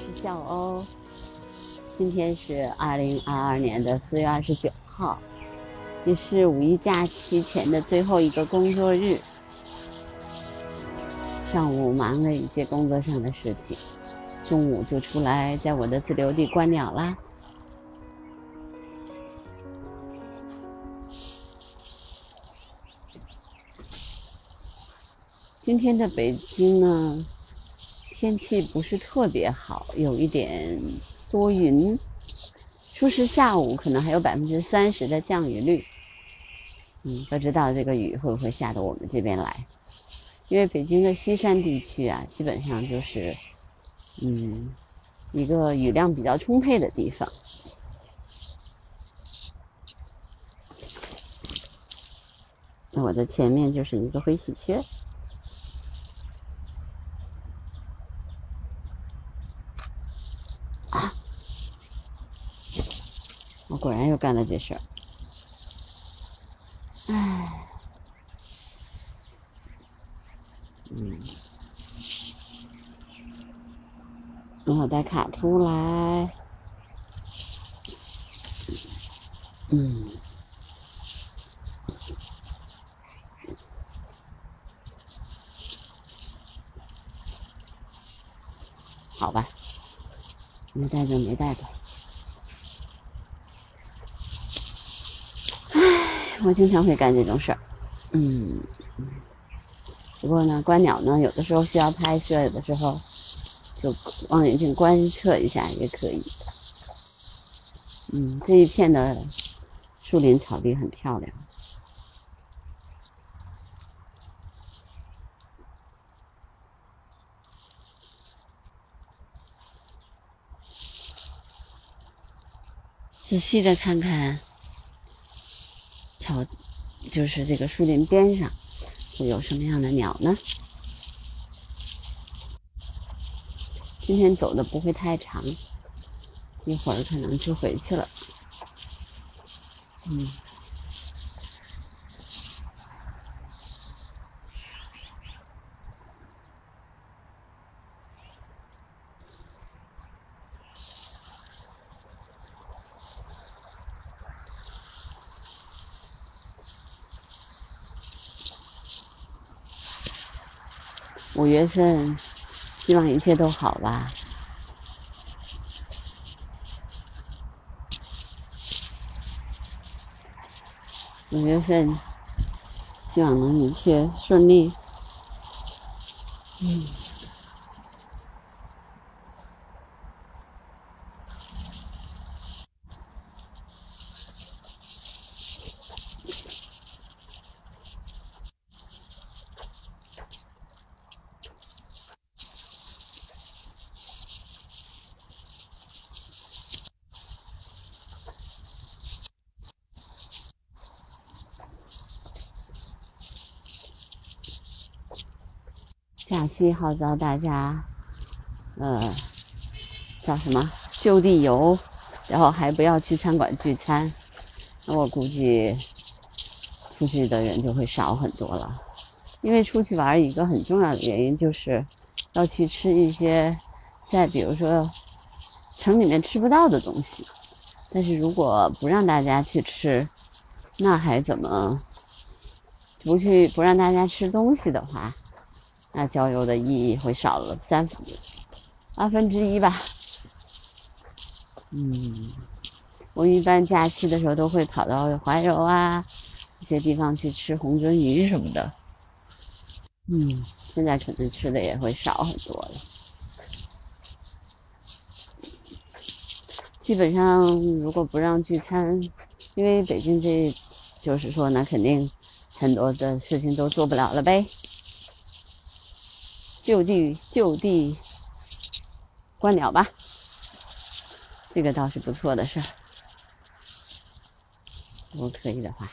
是笑欧。今天是二零二二年的四月二十九号，也是五一假期前的最后一个工作日。上午忙了一些工作上的事情，中午就出来在我的自留地观鸟啦。今天的北京呢？天气不是特别好，有一点多云。说是下午可能还有百分之三十的降雨率。嗯，不知道这个雨会不会下到我们这边来？因为北京的西山地区啊，基本上就是嗯一个雨量比较充沛的地方。那我的前面就是一个灰喜鹊。我果然又干了这事儿，唉，嗯，等我带卡出来，嗯，好吧，没带就没带吧。我经常会干这种事儿，嗯，不过呢，观鸟呢，有的时候需要拍摄，有的时候就望远镜观测一下也可以。嗯，这一片的树林草地很漂亮。仔细的看看。就是这个树林边上，会有什么样的鸟呢？今天走的不会太长，一会儿可能就回去了。嗯。月份，希望一切都好吧。五月份，希望能一切顺利。嗯。假期号召大家，呃，叫什么就地游，然后还不要去餐馆聚餐，那我估计出去的人就会少很多了。因为出去玩一个很重要的原因就是要去吃一些在比如说城里面吃不到的东西，但是如果不让大家去吃，那还怎么不去不让大家吃东西的话？那郊游的意义会少了三分二分之一吧。嗯，我一般假期的时候都会跑到怀柔啊这些地方去吃红鳟鱼什么的。嗯，现在可能吃的也会少很多了。基本上如果不让聚餐，因为北京这，就是说呢，肯定很多的事情都做不了了呗。就地就地观鸟吧，这个倒是不错的事儿。如果可以的话，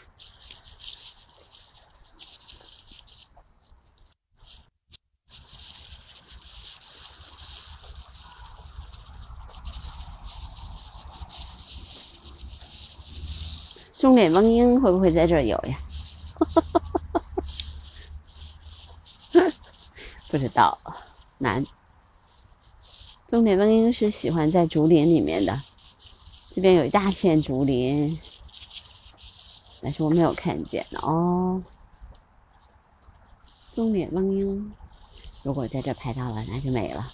中脸翁鹰会不会在这儿有呀？不知道，难。棕点翁莺是喜欢在竹林里面的，这边有一大片竹林，但是我没有看见哦。棕点翁莺，如果在这拍到了，那就美了。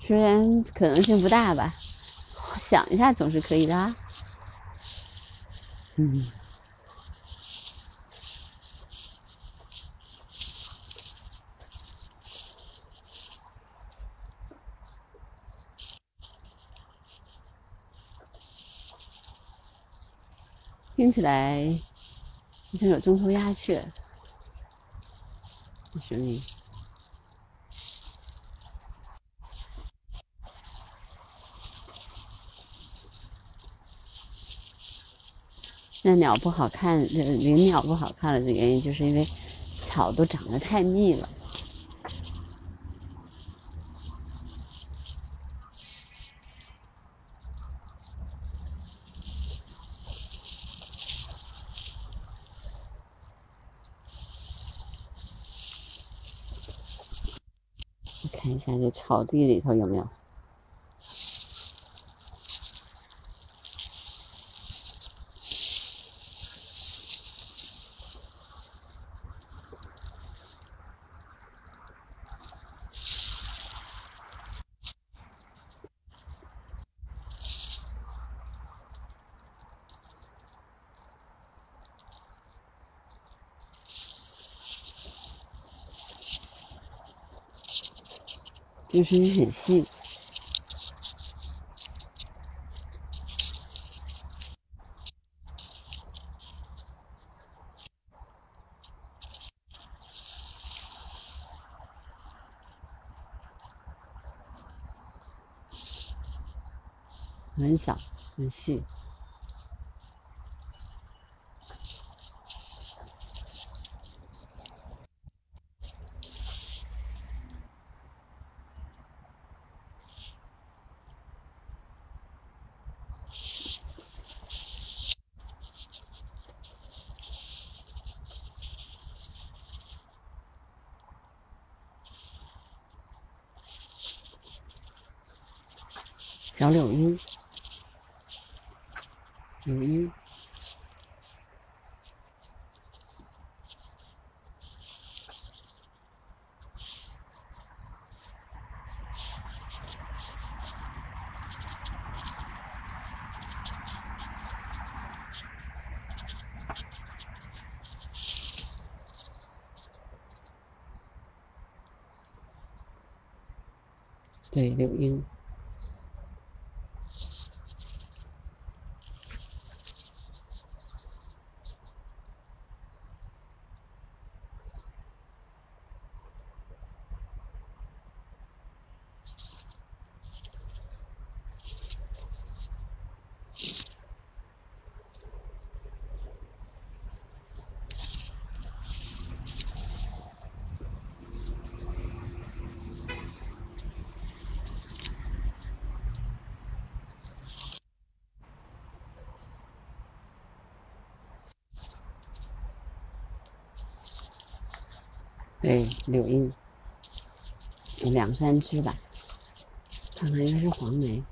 虽然可能性不大吧，想一下总是可以的啊。嗯。听起来好像有中途鸦雀的声音。那鸟不好看，林鸟不好看了的原因，就是因为草都长得太密了。看一下这草地里头有没有？就是你很细，很小，很细。小柳莺，柳莺，对，柳莺。对，柳荫两三只吧，看看应该是黄梅。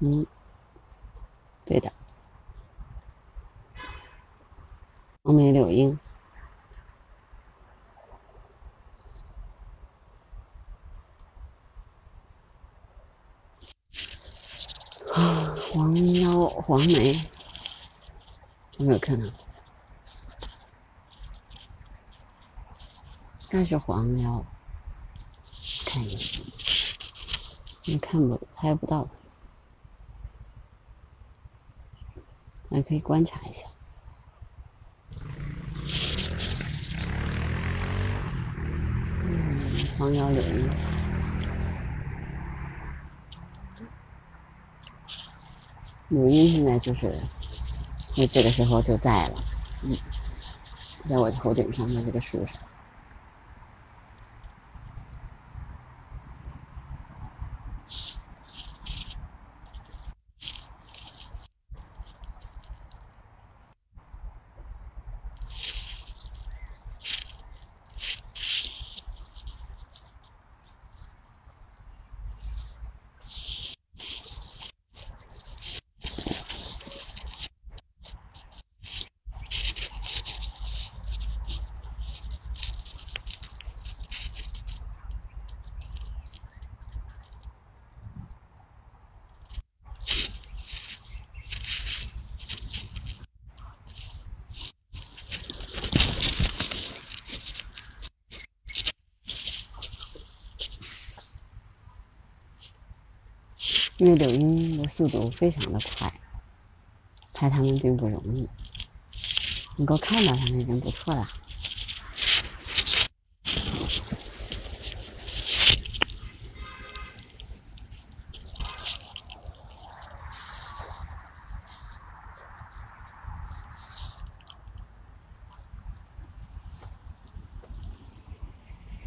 嗯，对的，黄梅柳莺。黄腰黄梅，有没有看到？该是黄腰，看一下，你看不拍不到，还可以观察一下。嗯，黄腰柳母婴现在就是，那这个时候就在了，嗯，在我头顶上的这个树上。因为柳莺的速度非常的快，拍他们并不容易，能够看到他们已经不错了。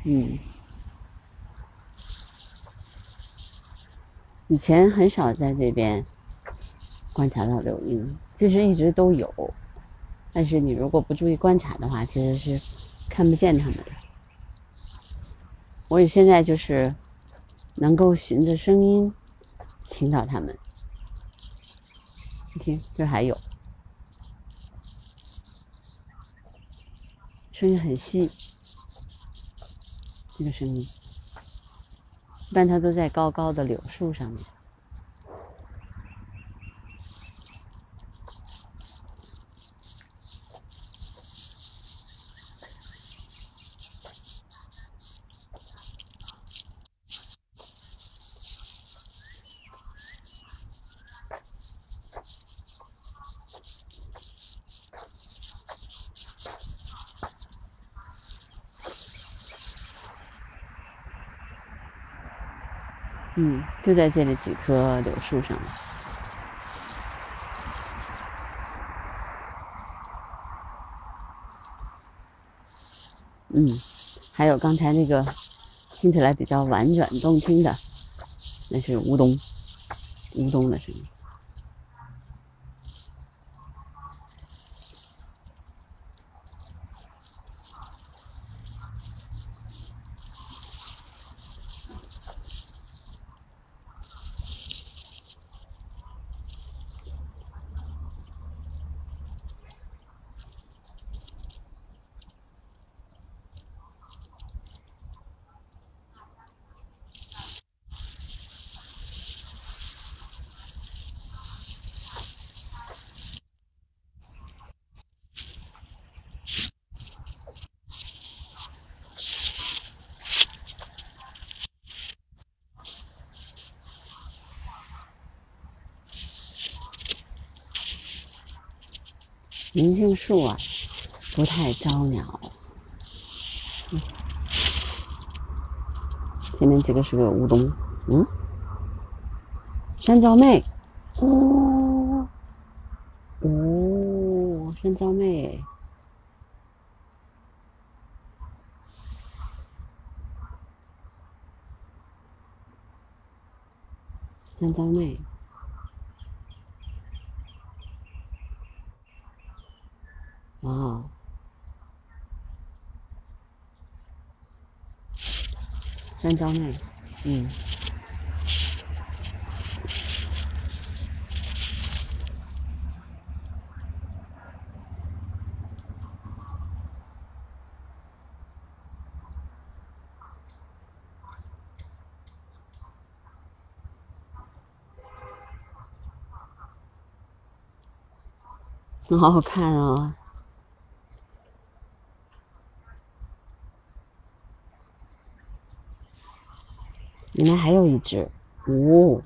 嗯。以前很少在这边观察到柳莺，其实一直都有，但是你如果不注意观察的话，其实是看不见它们的。我现在就是能够循着声音听到它们，你听，这还有声音很细，这个声音。一般它都在高高的柳树上面。嗯，就在这里几棵柳树上。嗯，还有刚才那个听起来比较婉转动听的，那是乌冬，乌冬的声音。树啊，不太招鸟。前面几个是个乌冬，嗯，山椒妹，哦，哦，山椒妹，山椒妹。哇，山椒妹，嗯，好好看啊！里面还有一只，哦，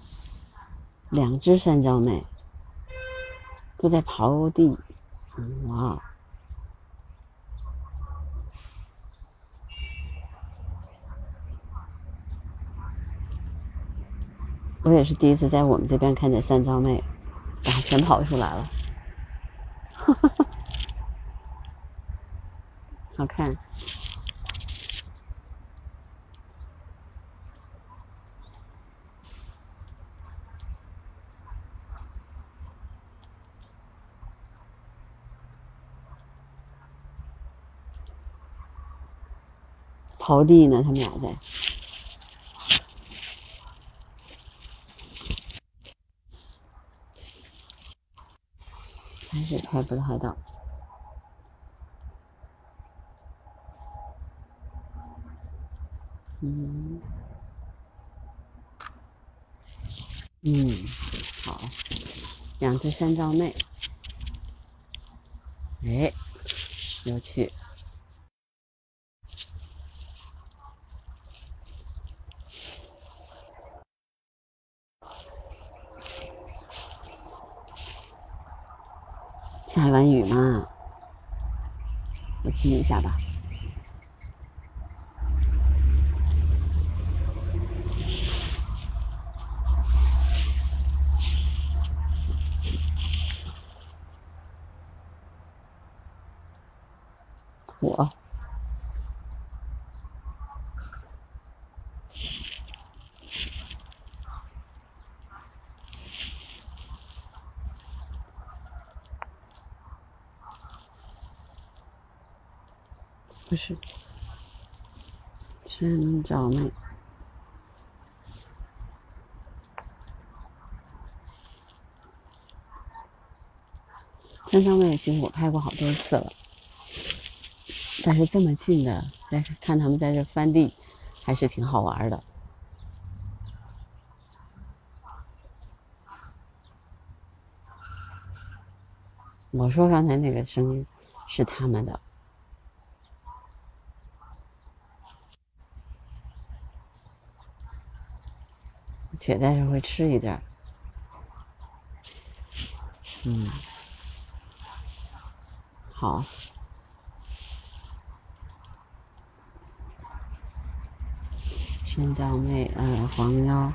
两只山椒妹都在刨地，哇！我也是第一次在我们这边看见山椒妹，然后全跑出来了，哈哈哈，好看。刨地呢，他们俩在，还是拍不太到。嗯，嗯，好，两只山椒妹，哎，有趣。下完雨嘛，我记一下吧。我不是真照妹，真照妹其实我拍过好多次了。但是这么近的，在看他们在这翻地，还是挺好玩的。我说刚才那个声音是他们的，且在这会吃一点，嗯，好。山椒妹，呃，黄腰，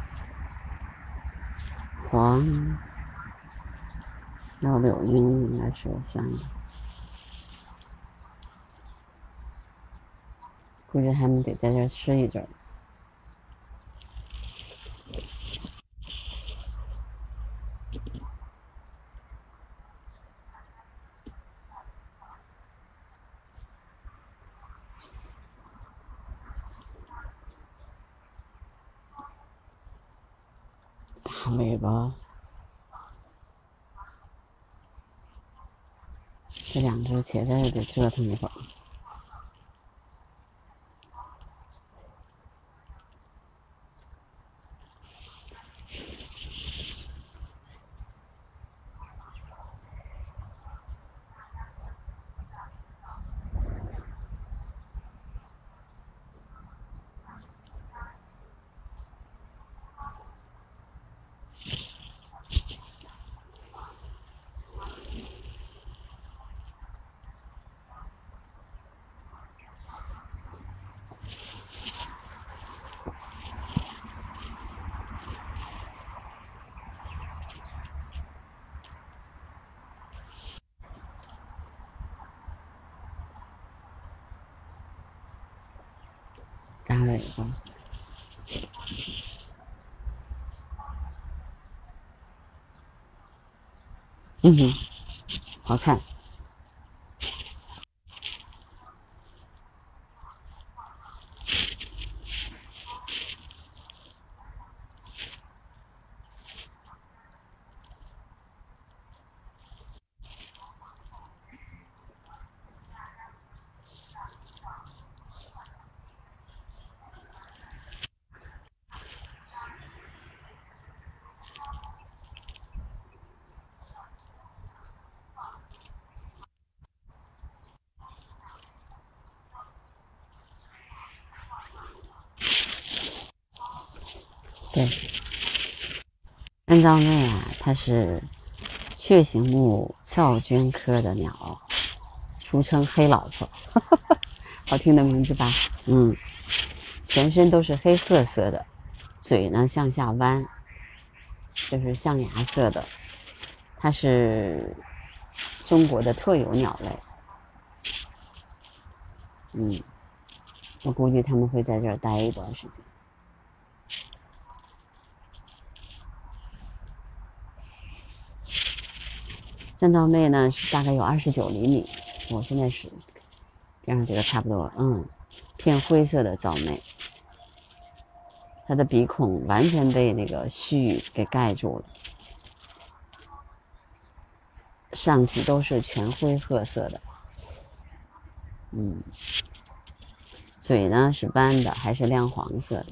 黄腰柳荫应该是有三个，估计他们得在这吃一阵儿。尾巴，这两只且在得折腾一会儿。大尾巴，嗯哼，好看。对，安葬妹啊，它是雀形目翘鹃科的鸟，俗称黑老婆，好听的名字吧？嗯，全身都是黑褐色的，嘴呢向下弯，就是象牙色的。它是中国的特有鸟类。嗯，我估计他们会在这儿待一段时间。三道妹呢是大概有二十九厘米，我现在是边上这个差不多，嗯，偏灰色的皂妹，它的鼻孔完全被那个须给盖住了，上体都是全灰褐色的，嗯，嘴呢是弯的，还是亮黄色的，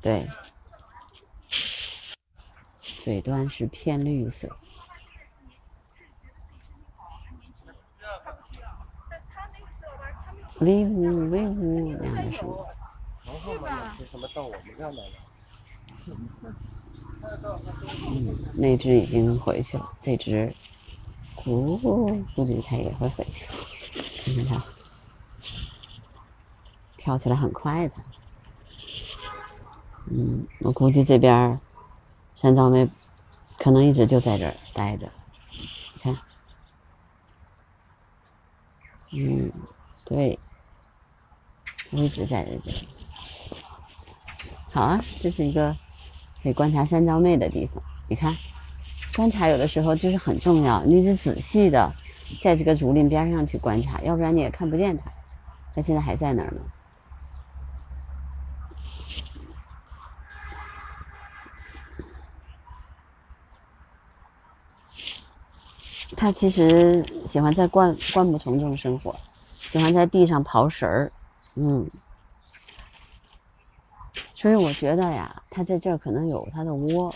对，嘴端是偏绿色。威武威武，两个什么？嗯，那只已经回去了，这只哦，估计它也会回去。看看它，跳起来很快的。嗯，我估计这边山藏妹可能一直就在这儿待着。你看，嗯，对，一直在这里。好啊，这是一个可以观察山皂妹的地方。你看。观察有的时候就是很重要，你得仔细的在这个竹林边上去观察，要不然你也看不见它。它现在还在那儿呢。它其实喜欢在灌灌木丛中生活，喜欢在地上刨食儿，嗯。所以我觉得呀，它在这儿可能有它的窝。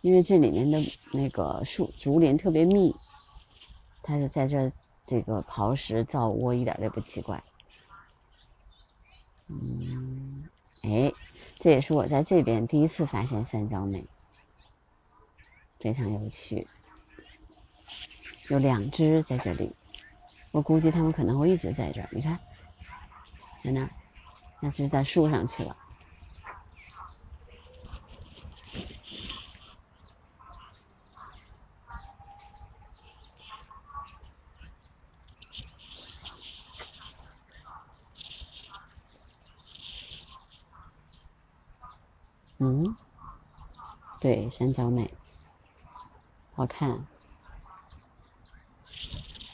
因为这里面的那个树竹林特别密，它就在这这个刨食造窝，一点都不奇怪。嗯，哎，这也是我在这边第一次发现三角美，非常有趣。有两只在这里，我估计它们可能会一直在这儿。你看，在那儿，那是在树上去了。嗯，对，山脚美，好看。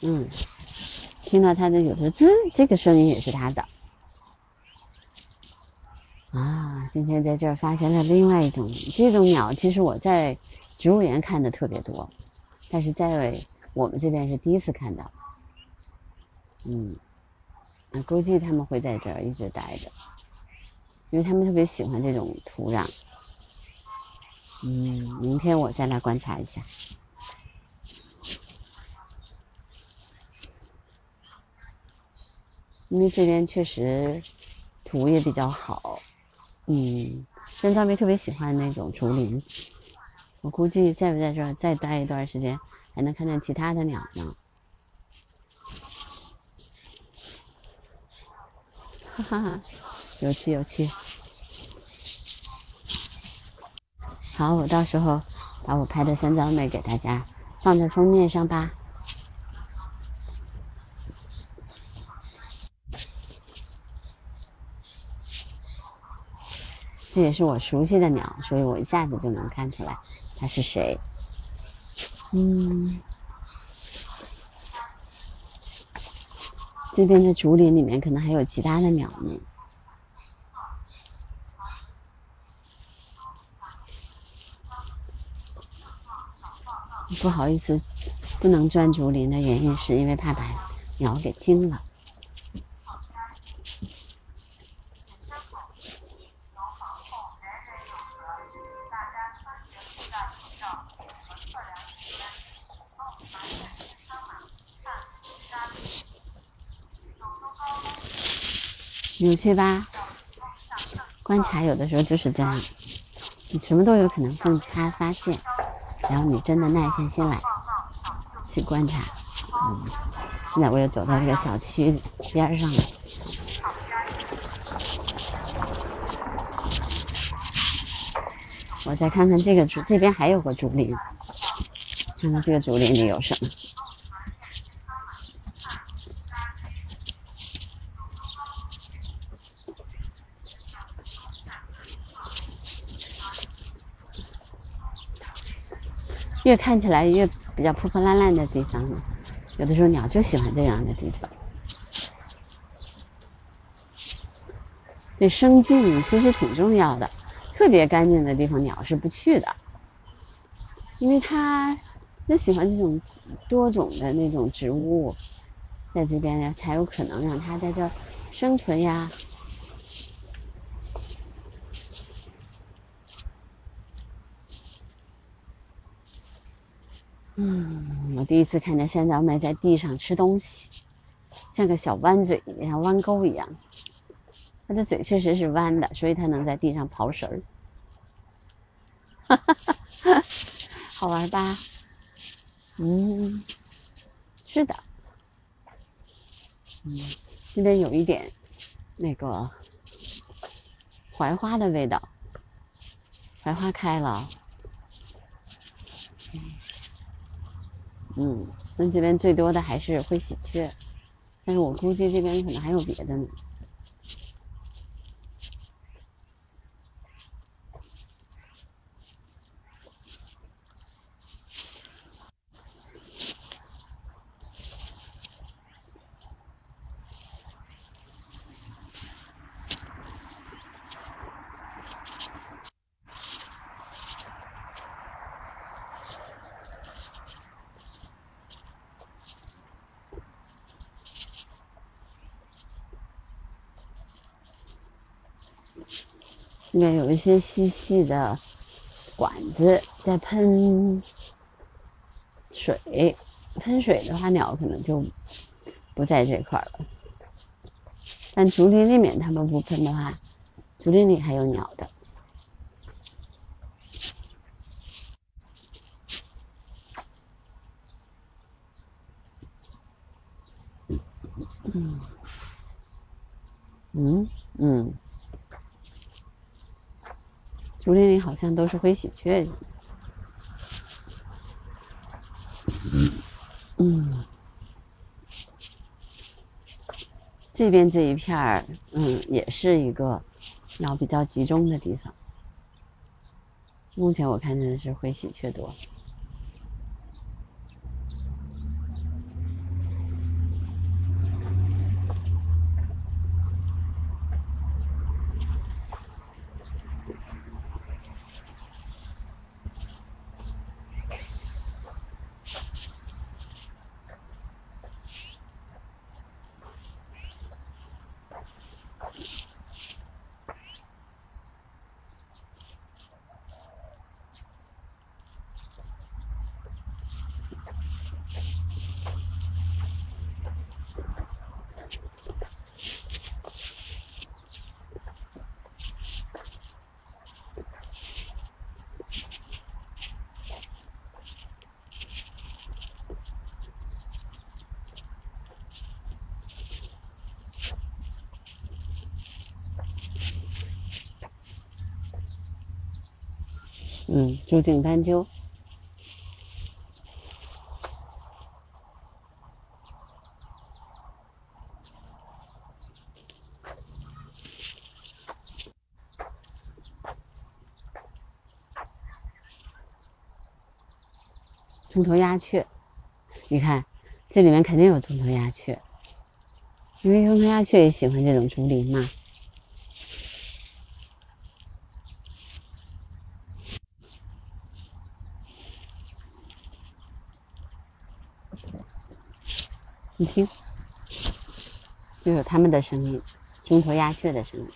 嗯，听到它的有的滋，这个声音也是它的。啊，今天在这儿发现了另外一种这种鸟，其实我在植物园看的特别多，但是在我们这边是第一次看到。嗯，啊，估计他们会在这儿一直待着。因为他们特别喜欢这种土壤，嗯，明天我再来观察一下。因为这边确实土也比较好，嗯，山草莓特别喜欢那种竹林。我估计在不在这儿再待一段时间，还能看见其他的鸟呢。哈哈哈。有趣有趣，好，我到时候把我拍的三角美给大家放在封面上吧。这也是我熟悉的鸟，所以我一下子就能看出来它是谁。嗯，这边的竹林里面可能还有其他的鸟呢。不好意思，不能钻竹林的原因是因为怕把鸟给惊了。有趣吧？观察有的时候就是这样，你什么都有可能被他发现。然后你真的耐下心来去观察，嗯，现在我又走到这个小区边上了，我再看看这个竹，这边还有个竹林，看看这个竹林里有什么。越看起来越比较破破烂烂的地方，有的时候鸟就喜欢这样的地方。对生境其实挺重要的，特别干净的地方鸟是不去的，因为它就喜欢这种多种的那种植物，在这边呀才有可能让它在这生存呀。嗯，我第一次看见山脚美在地上吃东西，像个小弯嘴一样、弯钩一样。它的嘴确实是弯的，所以它能在地上刨食儿。哈哈哈，好玩吧？嗯，是的，嗯，这边有一点那个槐花的味道，槐花开了，嗯，那这边最多的还是会喜鹊，但是我估计这边可能还有别的呢。些细细的管子在喷水，喷水的话，鸟可能就不在这块了。但竹林里面它们不喷的话，竹林里还有鸟的。嗯，嗯嗯。竹林里好像都是灰喜鹊。嗯，这边这一片儿，嗯，也是一个鸟比较集中的地方。目前我看见的是灰喜鹊多。竹颈斑鸠，中头鸦雀，你看，这里面肯定有中头鸦雀，因为中头鸦雀也喜欢这种竹林嘛。你听，就有他们的声音，中头鸦雀的声音。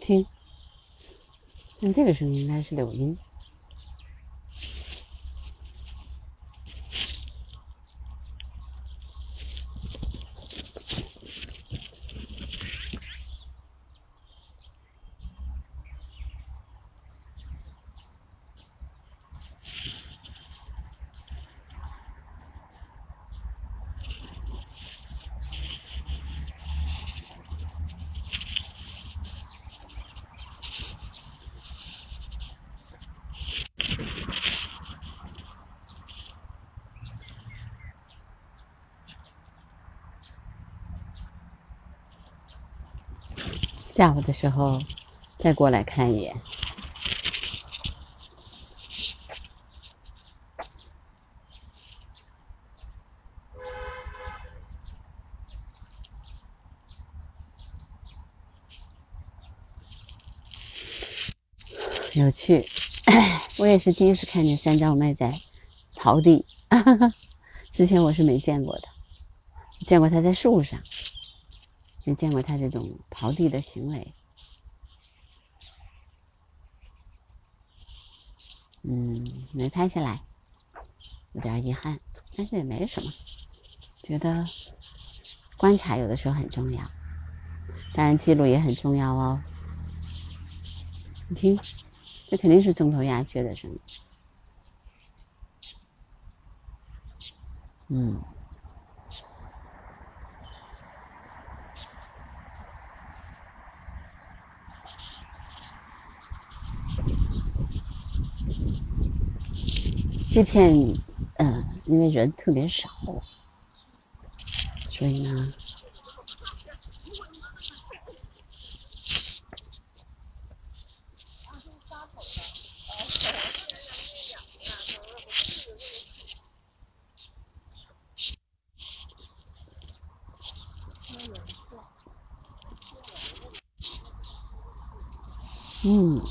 听，这个声音应该是柳音。下午的时候再过来看一眼。有趣，我也是第一次看见三角麦在刨地，之前我是没见过的，见过它在树上。没见过他这种刨地的行为。嗯，没拍下来，有点遗憾，但是也没什么。觉得观察有的时候很重要，当然记录也很重要哦。你听，这肯定是中头鸦雀的声音。嗯。这片，嗯，因为人特别少，所以呢，嗯，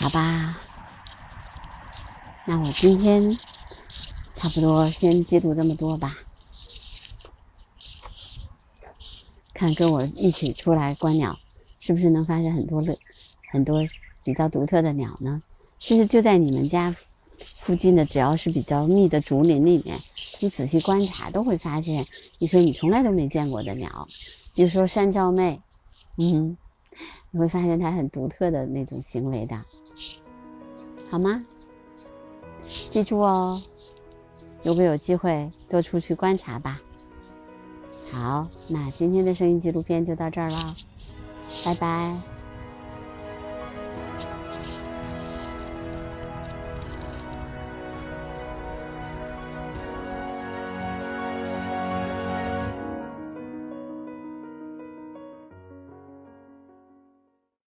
好吧。那我今天差不多先记录这么多吧，看跟我一起出来观鸟，是不是能发现很多乐、很多比较独特的鸟呢？其实就在你们家附近的，只要是比较密的竹林里面，你仔细观察都会发现一些你从来都没见过的鸟，比如说山照妹，嗯，你会发现它很独特的那种行为的，好吗？记住哦，如果有机会多出去观察吧。好，那今天的声音纪录片就到这儿了，拜拜。